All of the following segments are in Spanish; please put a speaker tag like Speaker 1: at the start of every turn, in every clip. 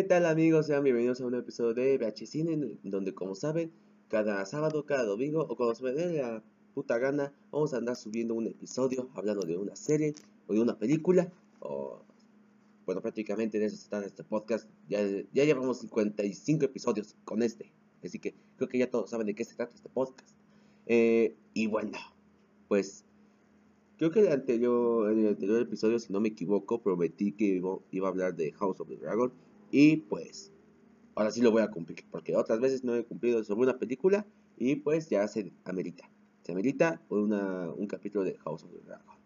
Speaker 1: ¿Qué tal amigos? Sean bienvenidos a un episodio de VH Cine, donde como saben, cada sábado, cada domingo o cuando se me dé la puta gana, vamos a andar subiendo un episodio hablando de una serie o de una película. O, bueno, prácticamente de eso se trata este podcast. Ya, ya llevamos 55 episodios con este, así que creo que ya todos saben de qué se trata este podcast. Eh, y bueno, pues creo que el anterior, en el anterior episodio, si no me equivoco, prometí que iba, iba a hablar de House of the Dragon. Y pues, ahora sí lo voy a cumplir, porque otras veces no he cumplido sobre una película y pues ya se amerita. Se amerita una, un capítulo de House of the Dragon.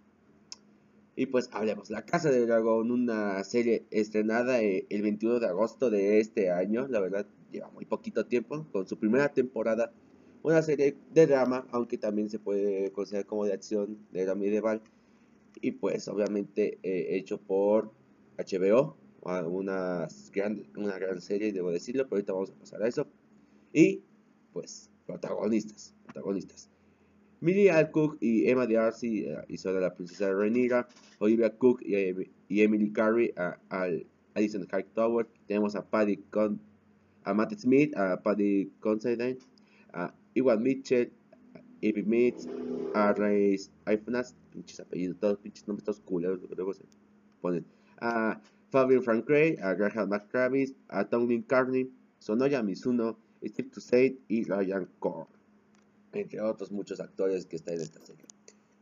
Speaker 1: Y pues hablemos, La Casa del Dragón, una serie estrenada eh, el 21 de agosto de este año, la verdad lleva muy poquito tiempo, con su primera temporada, una serie de drama, aunque también se puede considerar como de acción, de la medieval, y pues obviamente eh, hecho por HBO, una gran, una gran serie, debo decirlo, pero ahorita vamos a pasar a eso. Y, pues, protagonistas, protagonistas. Millie Cook y Emma D'Arcy uh, y son la princesa Rhaenyra, Olivia Cook y, Emily Carey a, al Addison Hightower. Tenemos a Paddy Con, a Matt Smith, a Paddy Considine, a Iwan Mitchell, a Evie Mitz, a Ray Ifonas, pinches apellidos, todos pinches nombres todos culeros, luego se ponen. A Fabian Frank Gray, a Graham McTravis, a Tony Carney, Sonoya Mizuno, Steve Tussaid y Ryan Core, entre otros muchos actores que están en esta serie.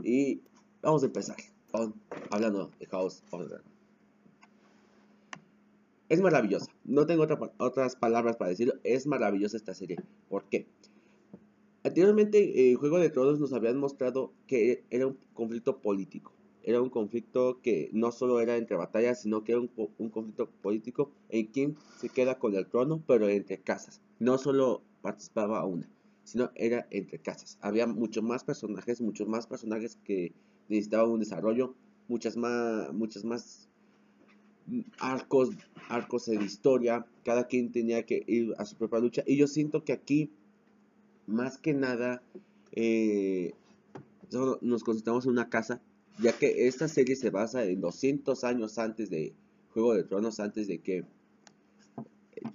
Speaker 1: Y vamos a empezar hablando de House of the Dragon. Es maravillosa, no tengo otras palabras para decirlo, es maravillosa esta serie. ¿Por qué? Anteriormente, en Juego de Tronos nos habían mostrado que era un conflicto político era un conflicto que no solo era entre batallas, sino que era un, conflicto político en quien se queda con el trono, pero entre casas. No solo participaba una, sino era entre casas. Había muchos más personajes, muchos más personajes que necesitaban un desarrollo, muchas más, muchas más arcos, arcos de historia. Cada quien tenía que ir a su propia lucha. Y yo siento que aquí, más que nada, eh, nos concentramos en una casa ya que esta serie se basa en 200 años antes de Juego de Tronos, antes de que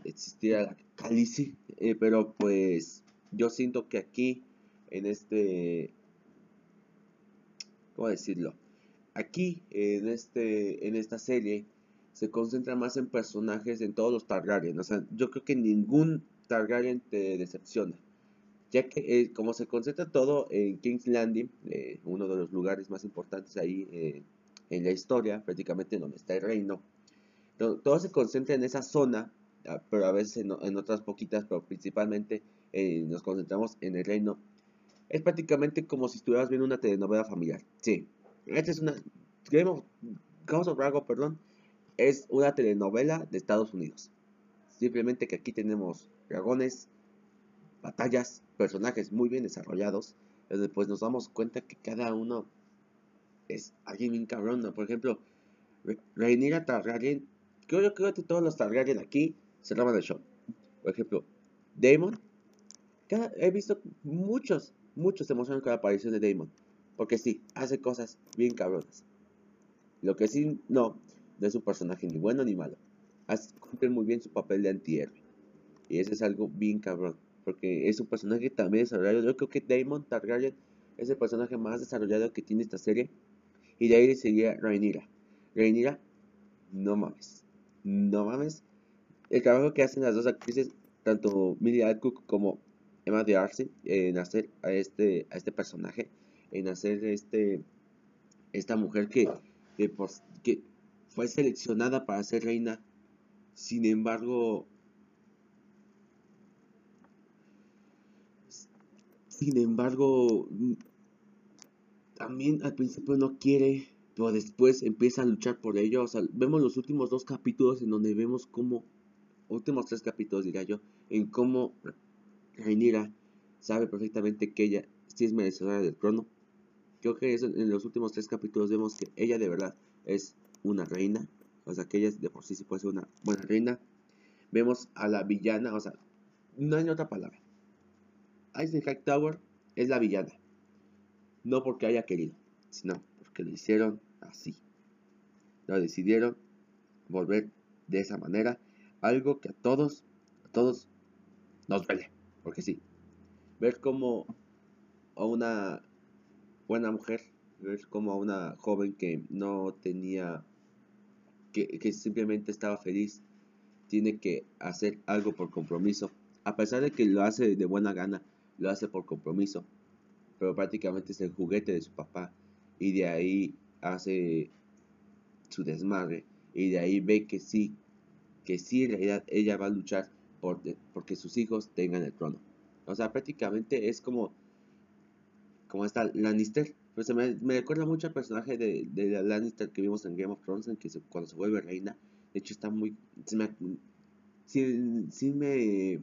Speaker 1: existiera la eh, pero pues yo siento que aquí, en este, ¿cómo decirlo? Aquí, en, este, en esta serie, se concentra más en personajes en todos los Targaryen, o sea, yo creo que ningún Targaryen te decepciona ya que eh, como se concentra todo en King's Landing, eh, uno de los lugares más importantes ahí eh, en la historia, prácticamente donde está el reino, todo, se concentra en esa zona, ah, pero a veces en, otras poquitas, pero principalmente nos concentramos en el reino. Es prácticamente como si estuvieras viendo una telenovela familiar. Sí, esta es una... Game of, House of perdón, es una telenovela de Estados Unidos. Simplemente que aquí tenemos dragones, batallas, personajes muy bien desarrollados, después pues nos damos cuenta que cada uno es alguien bien cabrón. Por ejemplo, Rhaenyra Targaryen, creo, creo que todos los Targaryen aquí se roban el show. Por ejemplo, Daemon, he visto muchos, muchos se emocionan con la aparición de Daemon. Porque sí, hace cosas bien cabronas. Lo que sí, no, no es un personaje ni bueno ni malo. Hace, cumple muy bien su papel de antihéroe. Y eso es algo bien cabrón porque es un personaje también desarrollado. Yo creo que Daemon Targaryen es el personaje más desarrollado que tiene esta serie. Y de ahí seguía Rhaenyra. Rhaenyra, no mames. No mames. El trabajo que hacen las dos actrices, tanto Millie Alcock como Emma de Arce, en hacer a este, a este personaje, en hacer este, esta mujer que, que, que fue seleccionada para ser reina. Sin embargo, Sin embargo, mm, también al principio no quiere, pero después empieza a luchar por ello. O sea, vemos los últimos dos capítulos en donde vemos cómo, últimos tres capítulos diría yo, en cómo Rhaenyra sabe perfectamente que ella sí es merecedora del trono. Creo que eso, en los últimos tres capítulos vemos que ella de verdad es una reina. O sea, que ella de por sí sí puede ser una buena reina. Vemos a la villana, o sea, no hay otra palabra. Eisenhower Tower es la villana. No porque haya querido, sino porque lo hicieron así. Lo decidieron volver de esa manera. algo que a todos, a todos nos duele, porque sí. Ver como a una buena mujer, ver como a una joven que no tenía, que simplemente estaba feliz, tiene que hacer algo por compromiso, a pesar de que lo hace de buena gana, lo hace por compromiso, pero prácticamente es el juguete de su papá y de ahí hace su desmadre y de ahí ve que sí, que sí en realidad ella va a luchar por, porque sus hijos tengan el trono. O sea, prácticamente es como, como esta Lannister. Pues me, recuerda mucho al personaje de, de la Lannister que vimos en Game of Thrones, en que cuando se vuelve reina, de hecho está muy... Sí, me...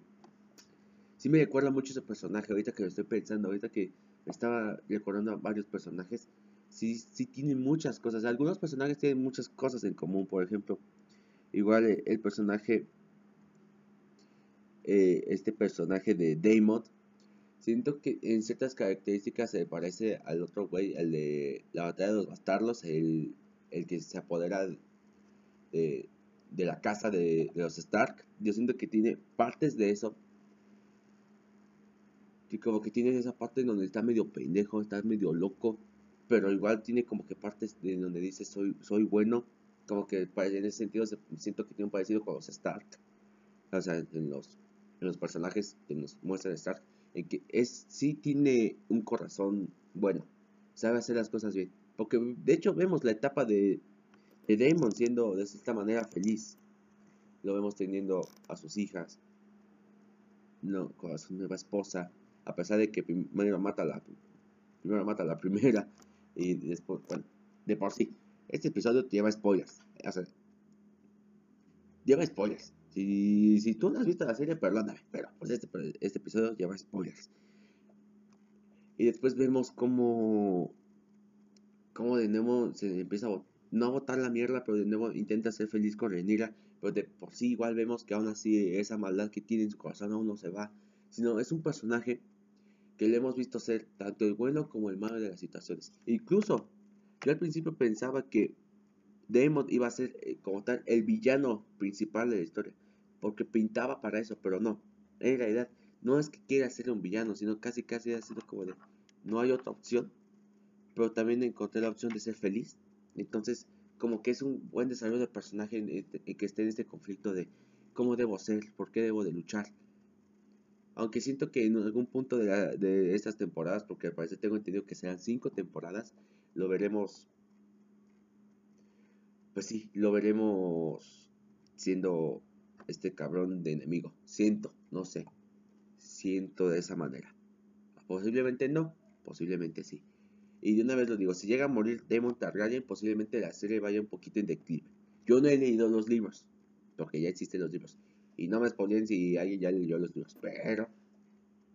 Speaker 1: Sí me recuerda mucho ese personaje, ahorita que lo estoy pensando, ahorita que estaba recordando a varios personajes, sí, sí tiene muchas cosas. Algunos personajes tienen muchas cosas en común, por ejemplo, igual eh, el personaje, eh, este personaje de Daemon, siento que en ciertas características se parece al otro güey, el de la batalla de los bastardos, el, el que se apodera de, de la casa de, de, los Stark. Yo siento que tiene partes de eso. Que como que tiene esa parte donde está medio pendejo, está medio loco pero igual tiene como que partes de donde dice soy, soy bueno, como que en ese sentido siento que tiene un parecido con los Stark, o sea, en los, en personajes que nos muestran Stark, en que es, sí tiene un corazón bueno, sabe hacer las cosas bien, porque de hecho vemos la etapa de, de Damon siendo de esta manera feliz, lo vemos teniendo a sus hijas, no, con su nueva esposa, a pesar de que primero mata la primero mata la primera y después, bueno, de por sí, este episodio lleva spoilers. Lleva spoilers. Si, si tú no has visto la serie, perdóname, pero pues este, este episodio lleva spoilers. Y después vemos cómo, cómo de nuevo se empieza a no a botar la mierda, pero de nuevo intenta ser feliz con Renira. Pero de por sí igual vemos que aún así esa maldad que tiene en su corazón aún no se va. Sino es un personaje que le hemos visto ser tanto el bueno como el malo de las situaciones. Incluso, yo al principio pensaba que Damon iba a ser eh, como tal el villano principal de la historia, porque pintaba para eso, pero no. En realidad, no es que quiera ser un villano, sino casi casi ha sido como de, no hay otra opción, pero también encontré la opción de ser feliz. Entonces, como que es un buen desarrollo de personaje en, en que esté en este conflicto de cómo debo ser, por qué debo de luchar aunque siento que en algún punto de, estas temporadas, porque al parecer tengo entendido que serán cinco temporadas, lo veremos. Pues sí, lo veremos siendo este cabrón de enemigo. Siento, no sé. Siento de esa manera. Posiblemente no, posiblemente sí. Y de una vez lo digo, si llega a morir Demon Targaryen, posiblemente la serie vaya un poquito en declive. Yo no he leído los libros, porque ya existen los libros. Y no me spoilen si alguien ya leyó los libros. Pero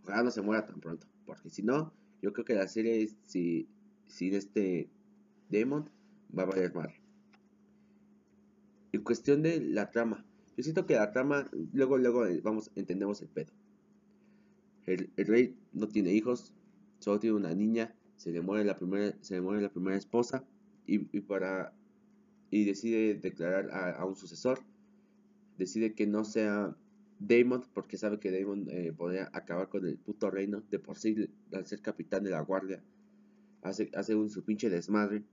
Speaker 1: ojalá no se muera tan pronto. Porque si no, yo creo que la serie, si, sin este Demon, va a valer mal. En cuestión de la trama. Yo siento que la trama, luego, luego eh, vamos, entendemos el pedo. El, rey no tiene hijos, solo tiene una niña, se le muere la primera, se le muere la primera esposa y, para y decide declarar a un sucesor decide que no sea Damon porque sabe que Damon eh, podría acabar con el puto reino. De por sí, al ser capitán de la guardia, hace, hace un su pinche desmadre.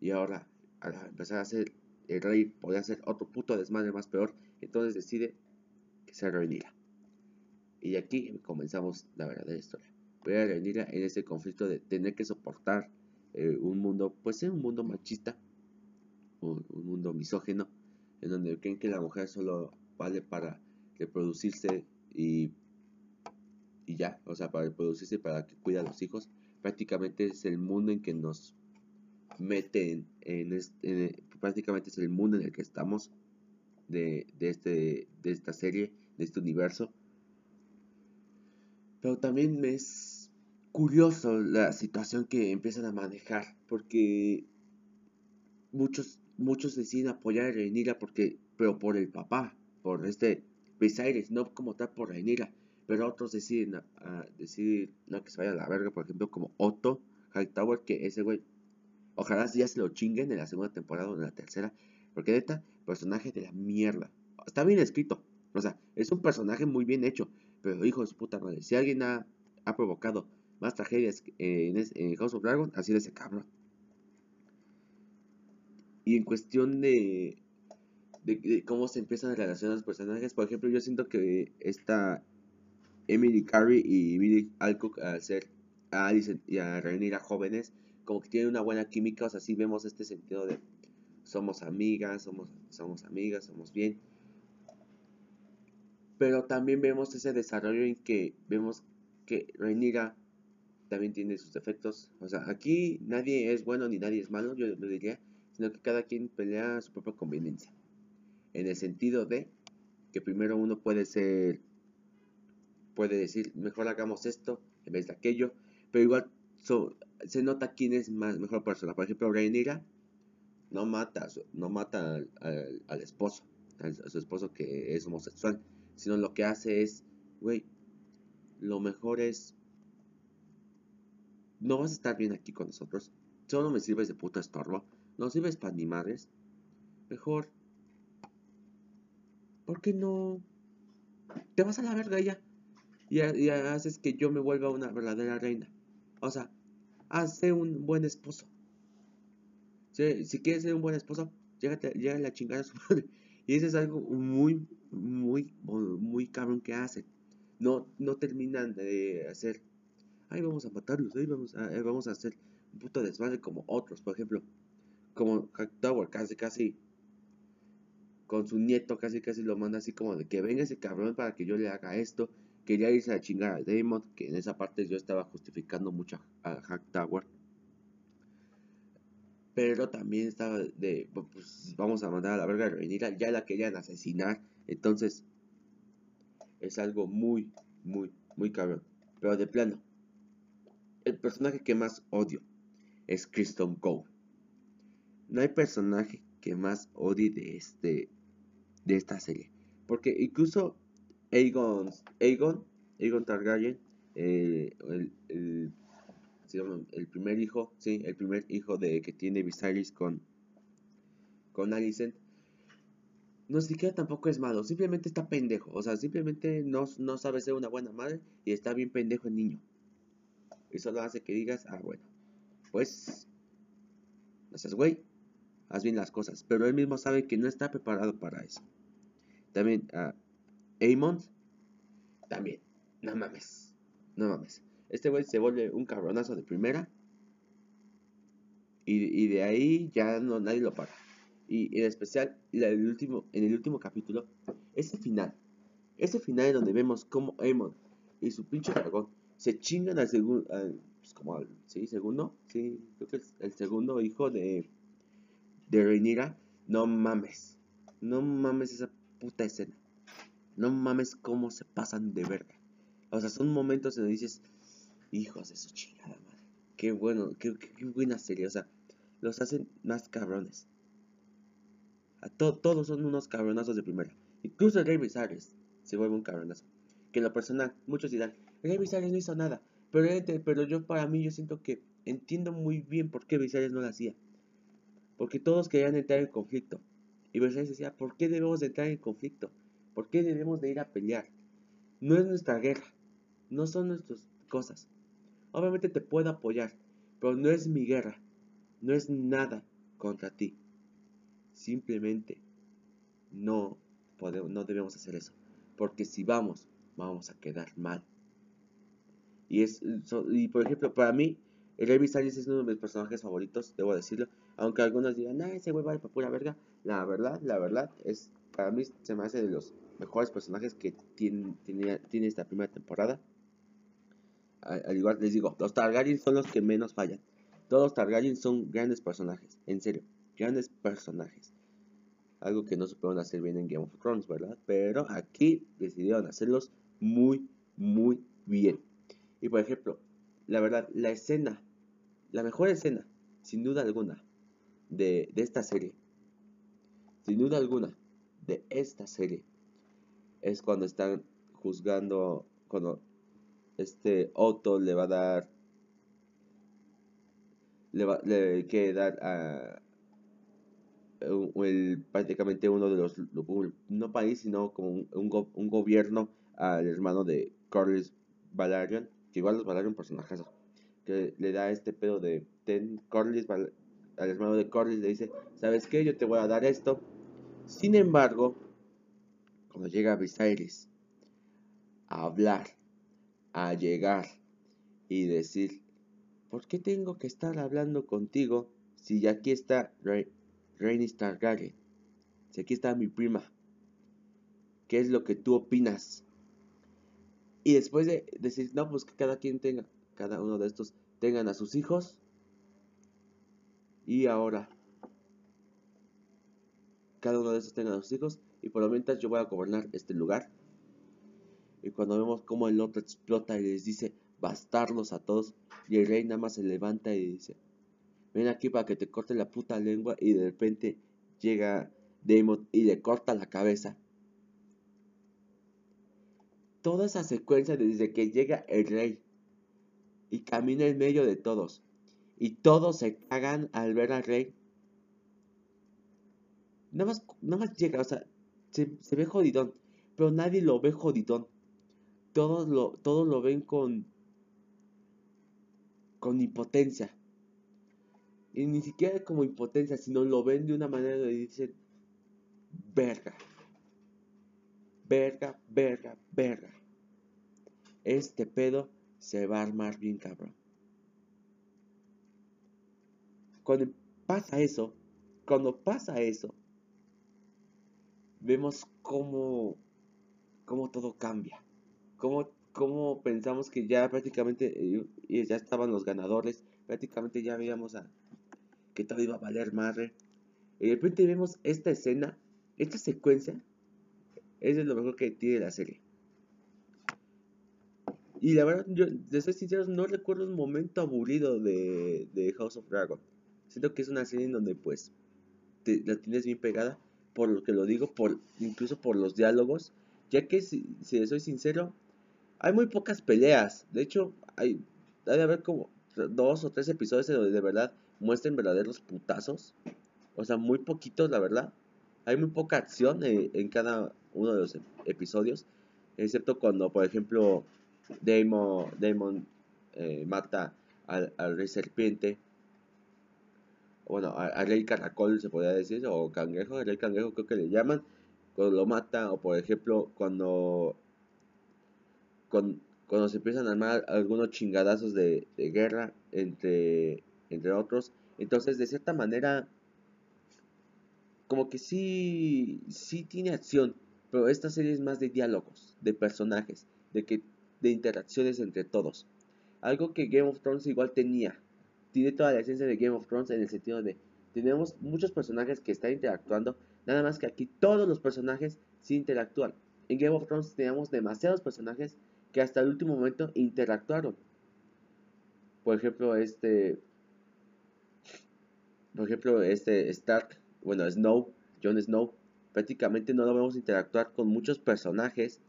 Speaker 1: Y ahora, al empezar a ser el rey, podría hacer otro puto desmadre más peor. Entonces decide que se reunirá. Y aquí comenzamos la verdadera historia. Voy a en ese conflicto de tener que soportar eh, un mundo, pues es un mundo machista, un mundo misógeno en donde creen que la mujer solo vale para reproducirse y, y ya, o sea, para reproducirse para que cuida a los hijos. Prácticamente es el mundo en que nos meten en, este, prácticamente es el mundo en el que estamos de, de, este, de esta serie, de este universo. Pero también es curioso la situación que empiezan a manejar, porque muchos muchos deciden apoyar a Rhaenyra porque, pero por el papá, por este Viserys, no como tal por Rhaenyra, pero otros deciden a, decir no que se vaya a la verga, por ejemplo, como Otto Hightower, que ese güey, ojalá ya se lo chinguen en la segunda temporada o en la tercera, porque neta, personaje de la mierda, está bien escrito. O sea, es un personaje muy bien hecho. Pero hijo de su puta madre, si alguien ha, provocado más tragedias en, en, House of Dragon, ha sido ese cabrón. Y en cuestión de, cómo se empiezan a relacionar los personajes, por ejemplo, yo siento que esta Emily Carey y Billy Alcock al ser a Alice y a Rhaenyra jóvenes, como que tienen una buena química, o sea, sí vemos este sentido de somos amigas, somos, somos amigas, somos bien. Pero también vemos ese desarrollo en que vemos que Rhaenyra también tiene sus defectos. O sea, aquí nadie es bueno ni nadie es malo, yo diría, sino que cada quien pelea a su propia conveniencia. En el sentido de que primero uno puede ser, puede decir, mejor hagamos esto en vez de aquello, pero igual se nota quién es más mejor persona. Por ejemplo, Rhaenyra no mata, no mata al, esposo, a su esposo que es homosexual, sino lo que hace es, güey, lo mejor es, no vas a estar bien aquí con nosotros, solo me sirves de puta estorbo, no sirves para ni madres, mejor, ¿por qué no te vas a la verga ya? Y, y haces que yo me vuelva una verdadera reina. O sea, hace un buen esposo. Si, quieres ser un buen esposo, llégate, a la chingada a su madre. Y eso es algo muy, muy, muy cabrón que hacen. No, no terminan de hacer, ay, vamos a matarlos, ay, vamos a, vamos a hacer un puto desmadre como otros, por ejemplo, como Tower, casi, casi, con su nieto, casi, casi lo manda así como de que venga ese cabrón para que yo le haga esto. Quería irse a chingar a Damon, que en esa parte yo estaba justificando mucho a Hack pero también estaba de, pues vamos a mandar a la verga a Rhaenyra, ya la querían asesinar, entonces es algo muy, muy, muy cabrón, pero de plano, el personaje que más odio es Kristen Cole. No hay personaje que más odie de este, de esta serie, porque incluso Aegon, Aegon, Aegon Targaryen, eh, el el primer hijo, sí, el primer hijo de que tiene Viserys con, con Alicent, no siquiera tampoco es malo, simplemente está pendejo, o sea, simplemente no, no sabe ser una buena madre y está bien pendejo el niño. Y solo hace que digas, ah, bueno, pues, no seas güey, haz bien las cosas, pero él mismo sabe que no está preparado para eso. También, a Aemon, también, no mames, no mames. Este güey se vuelve un cabronazo de primera. Y, de ahí ya no nadie lo para. Y en especial último, en el último capítulo, ese final. Ese final donde vemos cómo Aemon y su pinche dragón se chingan al segundo, pues como al, ¿sí? Segundo, sí, creo que es el segundo hijo de, de Rhaenyra. No mames, no mames esa puta escena. No mames cómo se pasan de verga. O sea, son momentos en donde dices, Hijos de su chingada madre. Qué bueno, qué, buena serie. O sea, los hacen más cabrones. A todos son unos cabronazos de primera. Incluso Rey Viserys se vuelve un cabronazo. Que en lo personal, muchos dirán, Rey Viserys no hizo nada. Pero, pero yo para mí, yo siento que entiendo muy bien por qué Viserys no lo hacía. Porque todos querían entrar en conflicto. Y Viserys decía, ¿por qué debemos de entrar en conflicto? ¿Por qué debemos de ir a pelear? No es nuestra guerra. No son nuestras cosas. Obviamente te puedo apoyar, pero no es mi guerra. No es nada contra ti. Simplemente no podemos, no debemos hacer eso. Porque si vamos, vamos a quedar mal. Y es, y por ejemplo, para mí, el Viserys es uno de mis personajes favoritos, debo decirlo. Aunque algunos digan, nah, ese güey vale para pura verga. La verdad, la verdad, es, para mí se me hace de los mejores personajes que tiene, tiene, tiene esta primera temporada al igual les digo, los Targaryen son los que menos fallan. Todos los Targaryen son grandes personajes, en serio, grandes personajes. Algo que no supieron hacer bien en Game of Thrones, ¿verdad? Pero aquí decidieron hacerlos muy, muy bien. Y por ejemplo, la verdad, la escena, la mejor escena, sin duda alguna, de, de esta serie, sin duda alguna, de esta serie, es cuando están juzgando, cuando este Otto le va a dar le, va, le quiere dar a el, prácticamente uno de los, no país, sino como un, un, gobierno al hermano de Corlys Valerian, que igual los Valerian personajes, que le da este pedo de ten Corlys, al hermano de Corlys le dice, ¿sabes qué? Yo te voy a dar esto. Sin embargo, cuando llega Viserys a hablar, a llegar y decir, ¿por qué tengo que estar hablando contigo si aquí está Rhaenys Targaryen. Si aquí está mi prima. ¿Qué es lo que tú opinas? Y después de decir, no, pues que cada quien tenga, cada uno de estos tengan a sus hijos. Y ahora, cada uno de estos tenga sus hijos. Y por lo menos yo voy a gobernar este lugar. Y cuando vemos cómo el otro explota y les dice, bastarlos a todos. Y el rey nada más se levanta y dice, ven aquí para que te corte la puta lengua y de repente llega Damon y le corta la cabeza. Toda esa secuencia desde que llega el rey y camina en medio de todos y todos se cagan al ver al rey. Nada más, nada más llega, o sea, se, se ve jodidón, pero nadie lo ve jodidón. Todos lo, todos lo ven con, con impotencia. Y ni siquiera como impotencia, sino lo ven de una manera de dicen, verga, verga, verga, verga. Este pedo se va a armar bien cabrón. Cuando pasa eso, cuando pasa eso, vemos cómo, cómo todo cambia. Cómo, cómo pensamos que ya prácticamente eh, ya estaban los ganadores. Prácticamente ya veíamos que todo iba a valer madre. Y de repente vemos esta escena, esta secuencia, es lo mejor que tiene la serie. Y la verdad, yo, de ser sincero, no recuerdo un momento aburrido de, de House of Dragon. Que es una serie en donde, pues, la tienes bien pegada. Por lo que lo digo, por incluso por los diálogos. Ya que, si, si soy sincero, hay muy pocas peleas. De hecho, hay, hay de haber como dos o tres episodios en donde de verdad muestren verdaderos putazos. O sea, muy poquitos, la verdad. Hay muy poca acción en, cada uno de los episodios. Excepto cuando, por ejemplo, Damon, Damon eh, mata al, rey serpiente. Bueno, al, rey caracol se podría decir. O cangrejo, el rey cangrejo creo que le llaman. Cuando lo mata. O por ejemplo, cuando... cuando se empiezan a armar algunos chingadazos de, de guerra entre entre otros. Entonces, de cierta manera, como que sí, sí tiene acción, pero esta serie es más de diálogos, de personajes, de, que, de interacciones entre todos. Algo que Game of Thrones igual tenía. Tiene toda la esencia de Game of Thrones en el sentido de tenemos muchos personajes que están interactuando, nada más que aquí todos los personajes sí interactúan. En Game of Thrones teníamos demasiados personajes que hasta el último momento interactuaron. Por ejemplo, este por ejemplo, este Stark, bueno, Snow, Jon Snow, prácticamente no lo vemos interactuar con muchos personajes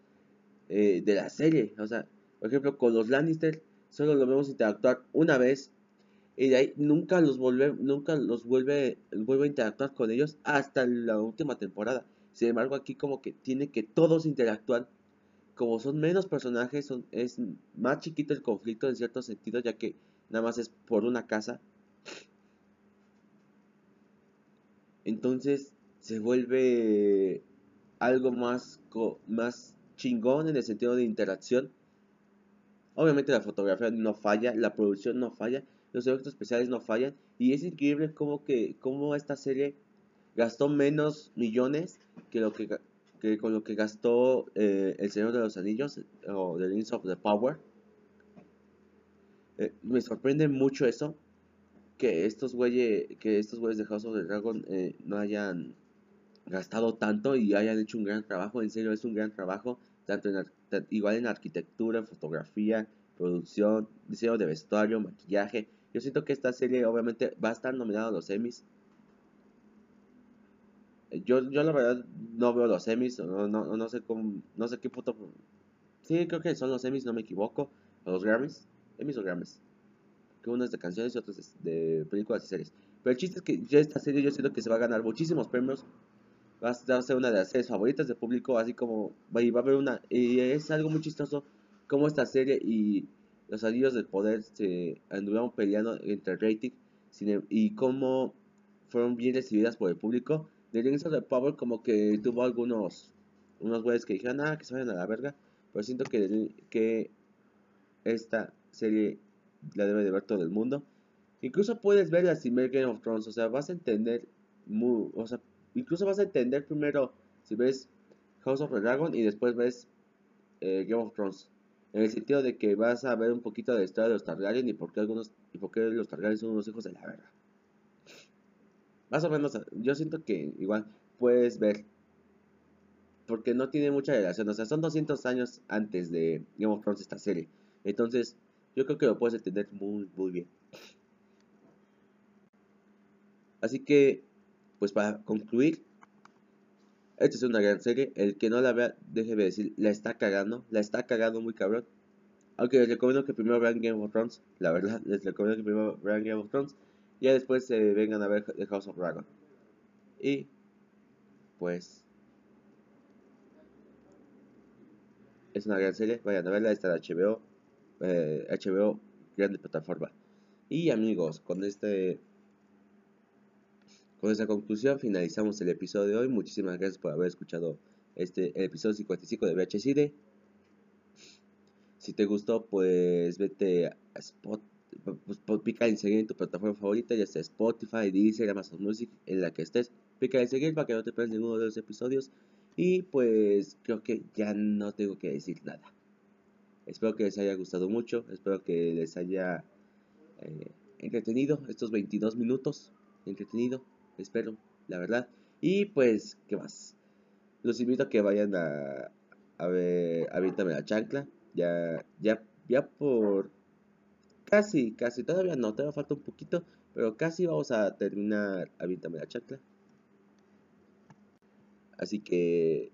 Speaker 1: eh, de la serie. O sea, por ejemplo, con los Lannister solo lo vemos interactuar una vez y de ahí nunca los vuelve, nunca los vuelve, vuelve a interactuar con ellos hasta la última temporada. Sin embargo, aquí como que tiene que todos interactuar. Como son menos personajes, son, es más chiquito el conflicto en cierto sentido, ya que nada más es por una casa. Entonces se vuelve algo más, más chingón en el sentido de interacción. Obviamente la fotografía no falla, la producción no falla, los efectos especiales no fallan. Y es increíble cómo, que, cómo esta serie gastó menos millones que, lo que, con lo que gastó eh, El Señor de los Anillos o The Rings of the Power. Eh, me sorprende mucho eso que estos güeyes, que estos güeyes de House of the Dragon eh, no hayan gastado tanto y hayan hecho un gran trabajo. En serio, es un gran trabajo, tanto en, igual en arquitectura, fotografía, producción, diseño de vestuario, maquillaje. Yo siento que esta serie obviamente va a estar nominada a los Emmys. Eh, yo, yo la verdad no veo los Emmys, no, no, no sé cómo, no sé qué puto... Sí, creo que son los Emmys, no me equivoco. O los Grammys. Emmys o Grammys que uno es de canciones y otro de películas y series. Pero el chiste es que ya esta serie yo siento que se va a ganar muchísimos premios. Va a ser una de las series favoritas del público, así como va a haber una... Y es algo muy chistoso como esta serie y los anillos del poder se anduvieron peleando entre rating y cómo fueron bien recibidas por el público. The Rings of the Power como que tuvo algunos unos güeyes que dijeron, ah, que se vayan a la verga. Pero siento que, que esta serie la debe de ver todo el mundo. Incluso puedes verla sin ver Game of Thrones. O sea, vas a entender. Muy, o sea, incluso vas a entender primero si ves House of the Dragon y después ves eh, Game of Thrones. En el sentido de que vas a ver un poquito de la historia de los Targaryen y por qué algunos y por qué los Targaryen son unos hijos de la verga. Más o menos, yo siento que igual puedes ver porque no tiene mucha relación. O sea, son 200 años antes de Game of Thrones esta serie. Entonces, yo creo que lo puedes entender muy, muy bien. Así que, pues para concluir, esta es una gran serie. El que no la vea, déjeme decir, la está cagando. La está cagando muy cabrón. Aunque les recomiendo que primero vean Game of Thrones. La verdad, les recomiendo que primero vean Game of Thrones. Ya después se vengan a ver The House of Dragon. Y, pues, es una gran serie, vayan a verla, está de HBO, eh, HBO, grande plataforma. Y amigos, con este con esta conclusión finalizamos el episodio de hoy. Muchísimas gracias por haber escuchado este el episodio 55 de VHCide. Si te gustó, pues vete a Spot, pues, pues, pica en seguir en tu plataforma favorita, ya sea Spotify, Deezer, Amazon Music, en la que estés. Pica en seguir para que no te pierdas ninguno de los episodios. Y pues creo que ya no tengo que decir nada. Espero que les haya gustado mucho. Espero que les haya eh, entretenido estos 22 minutos. Entretenido, espero, la verdad. Y pues, ¿qué más? Los invito a que vayan a, a ver Aviéntame la chancla. Ya, ya, ya por casi, casi, todavía no, todavía falta un poquito. Pero casi vamos a terminar Aviéntame la chancla. Así que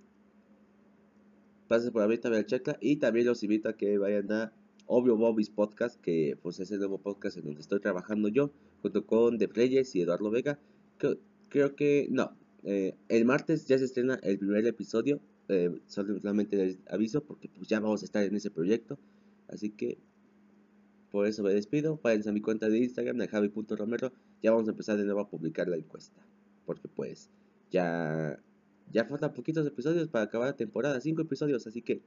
Speaker 1: pasen por la también checla y también los invito a que vayan a Obvio Bobby's Podcast, que pues es el nuevo podcast en donde estoy trabajando yo, junto con De Reyes y Eduardo Vega. Creo, que, no, eh, el martes ya se estrena el primer episodio, eh, solamente les aviso porque pues ya vamos a estar en ese proyecto, así que por eso me despido, váyanse a mi cuenta de Instagram, de javi.romero, ya vamos a empezar de nuevo a publicar la encuesta, porque pues ya ya faltan poquitos episodios para acabar la temporada, cinco episodios, así que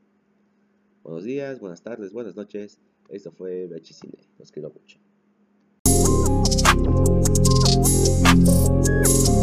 Speaker 1: buenos días, buenas tardes, buenas noches. Esto fue Cine, los quiero mucho. Thank you.